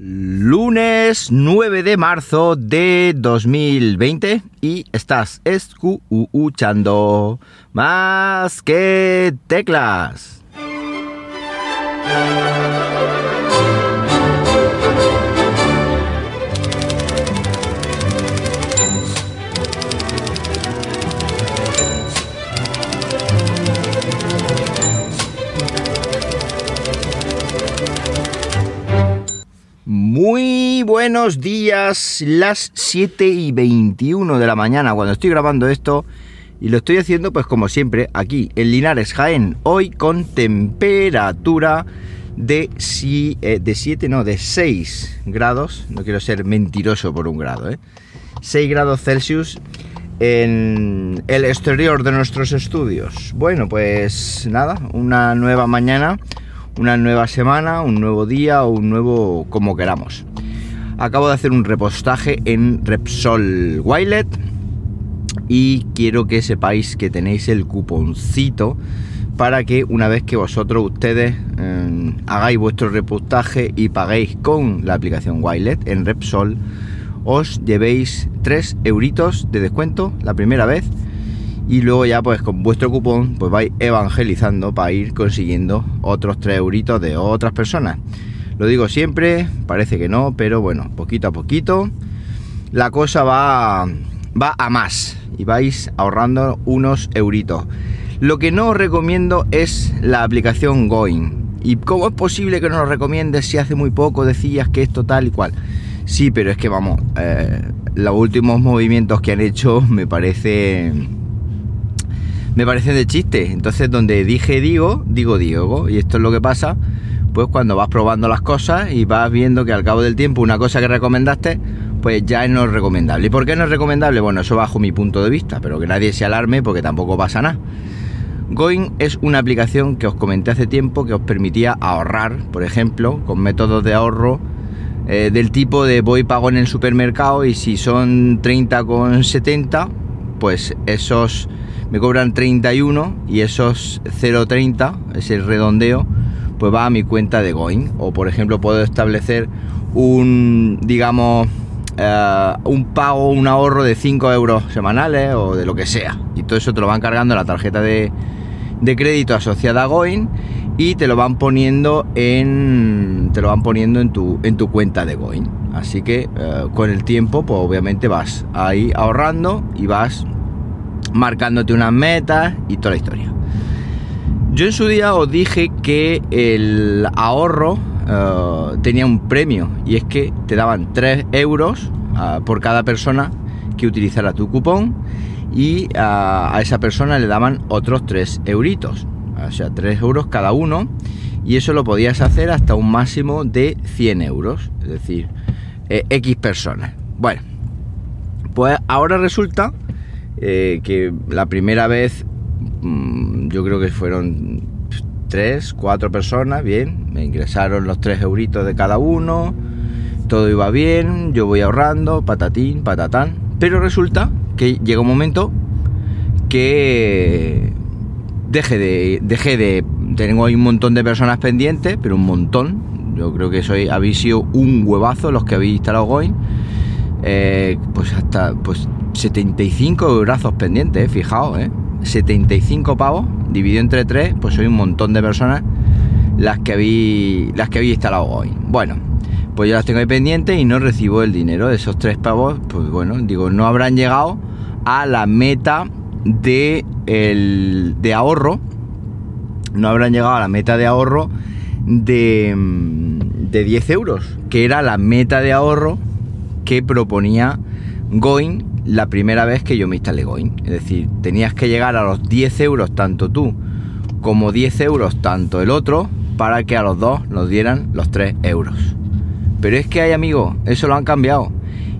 Lunes 9 de marzo de 2020 y estás escuchando más que teclas. Buenos días, las 7 y 21 de la mañana cuando estoy grabando esto y lo estoy haciendo pues como siempre aquí en Linares Jaén, hoy con temperatura de, si, eh, de 7, no, de 6 grados, no quiero ser mentiroso por un grado, ¿eh? 6 grados Celsius en el exterior de nuestros estudios. Bueno, pues nada, una nueva mañana una nueva semana, un nuevo día o un nuevo como queramos. Acabo de hacer un repostaje en Repsol Wilet y quiero que sepáis que tenéis el cuponcito para que una vez que vosotros ustedes eh, hagáis vuestro repostaje y paguéis con la aplicación Wilet en Repsol, os llevéis 3 euritos de descuento la primera vez y luego ya pues con vuestro cupón pues vais evangelizando para ir consiguiendo otros 3 euritos de otras personas. Lo digo siempre, parece que no, pero bueno, poquito a poquito la cosa va, va a más y vais ahorrando unos euritos. Lo que no os recomiendo es la aplicación Going. ¿Y cómo es posible que no lo recomiendes si hace muy poco decías que es total y cual? Sí, pero es que vamos, eh, los últimos movimientos que han hecho me parece me parecen de chiste. Entonces, donde dije digo, digo Diego. Y esto es lo que pasa, pues cuando vas probando las cosas y vas viendo que al cabo del tiempo una cosa que recomendaste, pues ya no es recomendable. ¿Y por qué no es recomendable? Bueno, eso bajo mi punto de vista, pero que nadie se alarme porque tampoco pasa nada. Going es una aplicación que os comenté hace tiempo que os permitía ahorrar, por ejemplo, con métodos de ahorro eh, del tipo de voy pago en el supermercado y si son 30,70, pues esos me cobran 31 y esos 0,30, ese redondeo, pues va a mi cuenta de Going. O por ejemplo puedo establecer un, digamos, eh, un pago, un ahorro de 5 euros semanales o de lo que sea. Y todo eso te lo van cargando la tarjeta de, crédito asociada a Going y te lo van poniendo en te lo van poniendo en tu en tu cuenta de Going así que eh, con el tiempo pues obviamente vas ahí ahorrando y vas marcándote unas metas y toda la historia. Yo en su día os dije que el ahorro eh, tenía un premio y es que te daban 3 euros eh, por cada persona que utilizara tu cupón y eh, a esa persona le daban otros 3 euritos, o sea, 3 euros cada uno y eso lo podías hacer hasta un máximo de 100 euros, es decir, X personas. Bueno, pues ahora resulta eh, que la primera vez yo creo que fueron tres, cuatro personas, bien, me ingresaron los tres euritos de cada uno, todo iba bien, yo voy ahorrando, patatín, patatán, pero resulta que llega un momento que deje de, dejé de, tengo ahí un montón de personas pendientes, pero un montón, yo creo que soy, habéis sido un huevazo los que habéis instalado Goin, eh, pues hasta, pues 75 brazos pendientes, eh, fijaos, ¿eh? 75 pavos, dividido entre 3, pues soy un montón de personas las que habéis, las que habéis instalado hoy. Bueno, pues yo las tengo ahí pendientes y no recibo el dinero de esos 3 pavos, pues bueno, digo, no habrán llegado a la meta de, el, de ahorro, no habrán llegado a la meta de ahorro de, de 10 euros, que era la meta de ahorro que proponía Going la primera vez que yo me instalé Going. Es decir, tenías que llegar a los 10 euros tanto tú como 10 euros tanto el otro para que a los dos nos dieran los 3 euros. Pero es que hay amigos, eso lo han cambiado.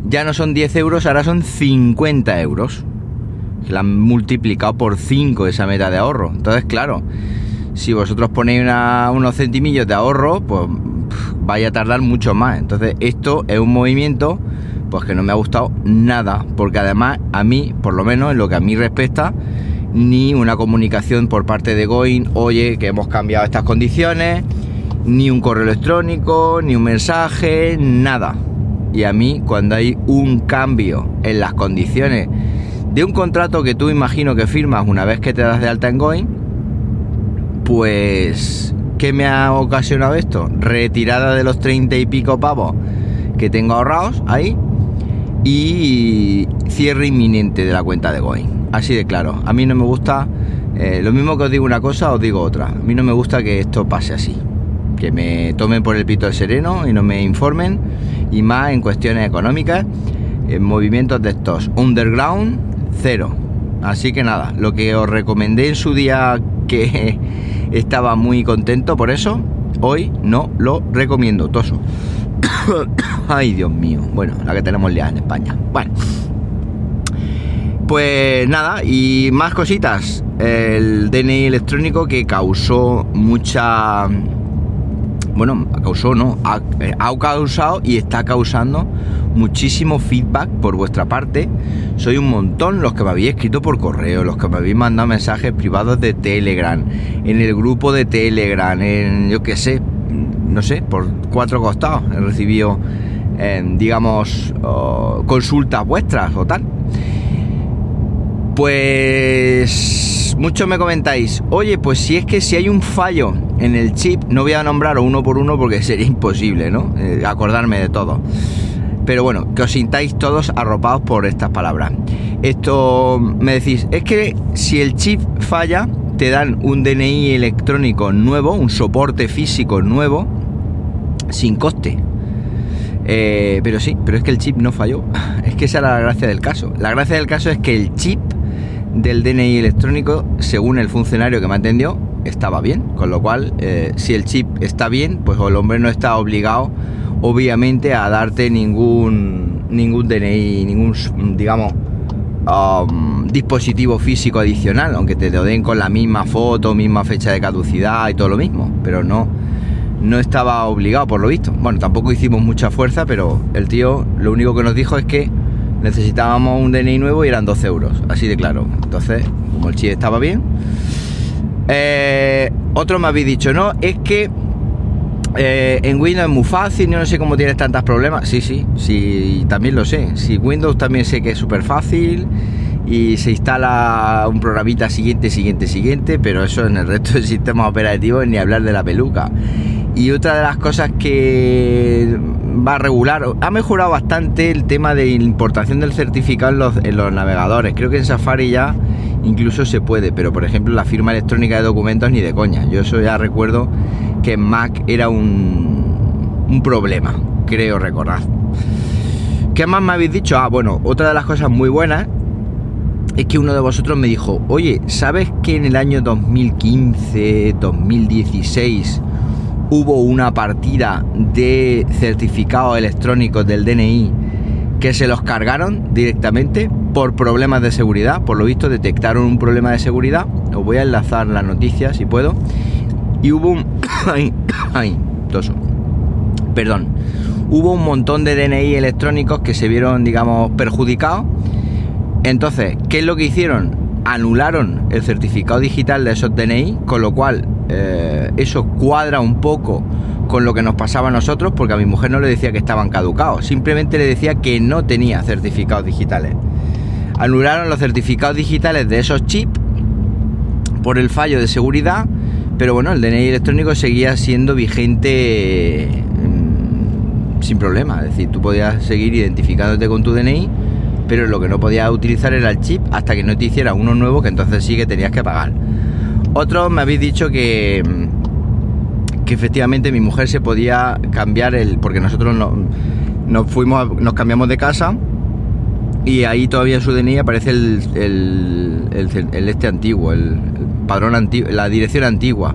Ya no son 10 euros, ahora son 50 euros. La han multiplicado por 5 esa meta de ahorro. Entonces, claro, si vosotros ponéis unos centimillos de ahorro, pues vaya a tardar mucho más. Entonces, esto es un movimiento pues que no me ha gustado nada, porque además a mí, por lo menos en lo que a mí respecta, ni una comunicación por parte de Going, oye, que hemos cambiado estas condiciones Ni un correo electrónico, ni un mensaje, nada. Y a mí, cuando hay un cambio en las condiciones de un contrato que tú imagino que firmas una vez que te das de alta en Going, pues, ¿qué me ha ocasionado esto? Retirada de los 30 y pico pavos que tengo ahorrados ahí y cierre inminente de la cuenta de Going. Así de claro. A mí no me gusta, eh, lo mismo que os digo una cosa, os digo otra. A mí no me gusta que esto pase así. Que me tomen por el pito de sereno y no me informen. Y más en cuestiones económicas, en movimientos de estos underground, cero. Así que nada, lo que os recomendé en su día que estaba muy contento por eso, hoy no lo recomiendo, Toso. Ay, Dios mío. Bueno, la que tenemos ya en España. Bueno. Pues nada, y más cositas. El DNI electrónico que causó mucha... Bueno, causó, no, ha, eh, ha causado y está causando muchísimo feedback por vuestra parte. Soy un montón los que me habéis escrito por correo, los que me habéis mandado mensajes privados de Telegram, en el grupo de Telegram, en yo qué sé, no sé, por cuatro costados he recibido, eh, digamos, consultas vuestras o tal. Pues muchos me comentáis, oye, pues si es que si hay un fallo en el chip, no voy a nombrar uno por uno porque sería imposible, ¿no? Eh, acordarme de todo. Pero bueno, que os sintáis todos arropados por estas palabras. Esto me decís, es que si el chip falla, te dan un DNI electrónico nuevo, un soporte físico nuevo, sin coste. Eh, pero sí, pero es que el chip no falló. Es que esa era la gracia del caso. La gracia del caso es que el chip del DNI electrónico, según el funcionario que me atendió, estaba bien. Con lo cual, eh, si el chip está bien, pues el hombre no está obligado, obviamente, a darte ningún, ningún DNI, ningún, digamos, um, dispositivo físico adicional, aunque te lo den con la misma foto, misma fecha de caducidad y todo lo mismo. Pero no, no estaba obligado por lo visto. Bueno, tampoco hicimos mucha fuerza, pero el tío lo único que nos dijo es que necesitábamos un DNI nuevo y eran 12 euros, así de claro. Entonces, como el chip estaba bien. Eh, otro me habéis dicho, no, es que eh, en Windows es muy fácil, yo no sé cómo tienes tantos problemas. Sí, sí, sí, también lo sé. Si Windows también sé que es súper fácil y se instala un programita siguiente, siguiente, siguiente, pero eso en el resto del sistema operativo ni hablar de la peluca. Y otra de las cosas que va a regular, ha mejorado bastante el tema de importación del certificado en los, navegadores. Creo que en Safari ya incluso se puede, pero por ejemplo la firma electrónica de documentos ni de coña. Yo eso ya recuerdo que en Mac era un, un problema, creo recordar. ¿Qué más me habéis dicho? Ah, bueno, otra de las cosas muy buenas es que uno de vosotros me dijo, oye, ¿sabes que en el año 2015, 2016 hubo una partida de certificados electrónicos del DNI que se los cargaron directamente por problemas de seguridad. Por lo visto detectaron un problema de seguridad. Os voy a enlazar la noticia si puedo. Y hubo un... ay, ay, toso. Perdón. Hubo un montón de DNI electrónicos que se vieron, digamos, perjudicados. Entonces, ¿qué es lo que hicieron? Anularon el certificado digital de esos DNI, con lo cual eh, eso cuadra un poco con lo que nos pasaba a nosotros, porque a mi mujer no le decía que estaban caducados, simplemente le decía que no tenía certificados digitales. Anularon los certificados digitales de esos chips por el fallo de seguridad, pero bueno, el DNI electrónico seguía siendo vigente mm, sin problema, es decir, tú podías seguir identificándote con tu DNI, pero lo que no podías utilizar era el chip hasta que no te hiciera uno nuevo, que entonces sí que tenías que pagar. Otros me habéis dicho que, que efectivamente mi mujer se podía cambiar el. porque nosotros no, nos fuimos, nos cambiamos de casa y ahí todavía en su DNI aparece el, el, este antiguo, el, padrón antiguo, la dirección antigua.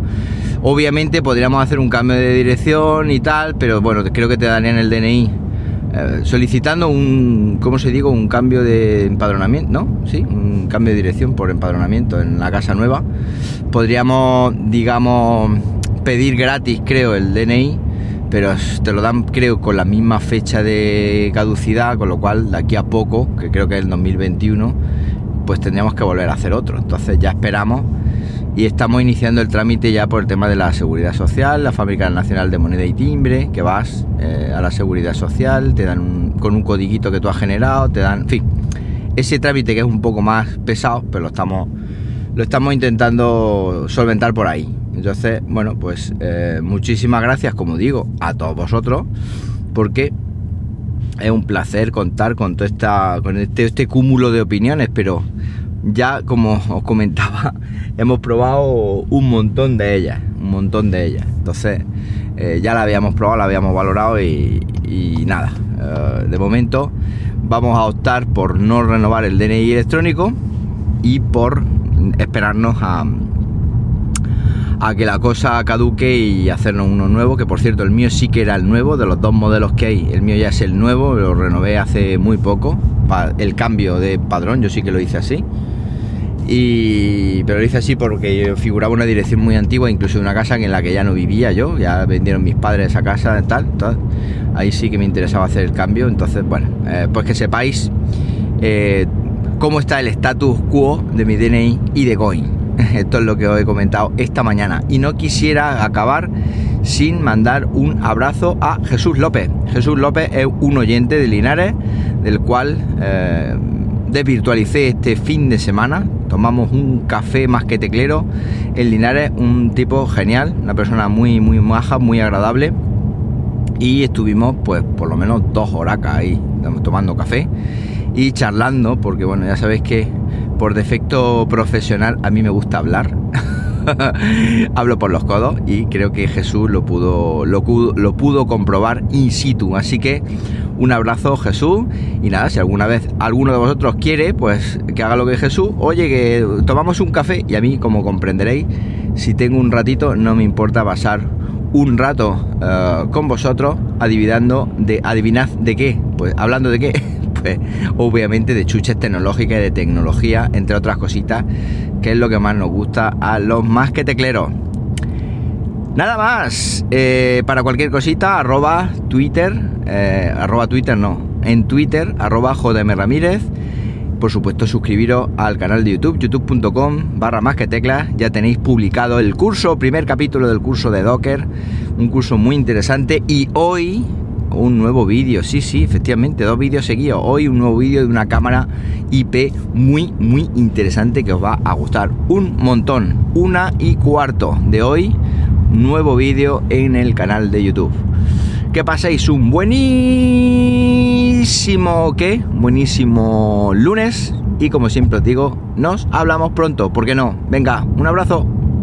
Obviamente podríamos hacer un cambio de dirección y tal, pero bueno, creo que te darían el DNI eh, solicitando un, ¿cómo se digo? Un cambio de empadronamiento, ¿no? Sí, un cambio de dirección por empadronamiento en la casa nueva. Podríamos, digamos, pedir gratis, creo, el DNI, pero te lo dan, creo, con la misma fecha de caducidad, con lo cual de aquí a poco, que creo que es el 2021, pues tendríamos que volver a hacer otro. Entonces ya esperamos y estamos iniciando el trámite ya por el tema de la seguridad social, la Fábrica Nacional de Moneda y Timbre, que vas eh, a la seguridad social, te dan con un codiguito que tú has generado, te dan, en fin, ese trámite que es un poco más pesado, pero lo estamos, lo estamos intentando solventar por ahí. Entonces, bueno, pues eh, muchísimas gracias, como digo, a todos vosotros, porque es un placer contar con todo esta, con este, este cúmulo de opiniones, pero ya como os comentaba, hemos probado un montón de ellas, un montón de ellas. Entonces, eh, ya la habíamos probado, la habíamos valorado y, nada. Eh, de momento vamos a optar por no renovar el DNI electrónico y por esperarnos a, a que la cosa caduque y hacernos uno nuevo, que por cierto el mío sí que era el nuevo, de los dos modelos que hay, el mío ya es el nuevo, lo renové hace muy poco, el cambio de padrón, yo sí que lo hice así. Y, pero lo hice así porque figuraba una dirección muy antigua, incluso una casa en la que ya no vivía yo, ya vendieron mis padres esa casa, tal, tal. Ahí sí que me interesaba hacer el cambio. Entonces, bueno, eh, pues que sepáis eh, cómo está el status quo de mi DNI y de Coin. Esto es lo que os he comentado esta mañana. Y no quisiera acabar sin mandar un abrazo a Jesús López. Jesús López es un oyente de Linares, del cual eh, desvirtualicé este fin de semana. Tomamos un café más que teclero en Linares, un tipo genial, una persona muy, muy maja, muy agradable. Y estuvimos, pues, por lo menos dos horas ahí tomando café y charlando, porque bueno, ya sabéis que por defecto profesional a mí me gusta hablar. Hablo por los codos y creo que Jesús lo pudo, lo, lo pudo comprobar in situ. Así que un abrazo Jesús y nada, si alguna vez alguno de vosotros quiere, pues que haga lo que Jesús. Oye, que tomamos un café y a mí, como comprenderéis, si tengo un ratito, no me importa pasar un rato eh, con vosotros adivinando de adivinad de qué, pues hablando de qué, obviamente de chuches tecnológicas y de tecnología, entre otras cositas, que es lo que más nos gusta a los más que tecleros. Nada más, eh, para cualquier cosita, arroba Twitter, eh, arroba Twitter no, en Twitter, arroba JM Ramírez. Por supuesto, suscribiros al canal de YouTube, youtube.com barra más que teclas. Ya tenéis publicado el curso, primer capítulo del curso de Docker, un curso muy interesante. Y hoy un nuevo vídeo, sí, sí, efectivamente, dos vídeos seguidos. Hoy un nuevo vídeo de una cámara IP muy, muy interesante que os va a gustar un montón. Una y cuarto de hoy nuevo vídeo en el canal de YouTube. Que paséis un buenísimo, ¿qué? Buenísimo lunes y como siempre os digo, nos hablamos pronto, ¿por qué no? Venga, un abrazo.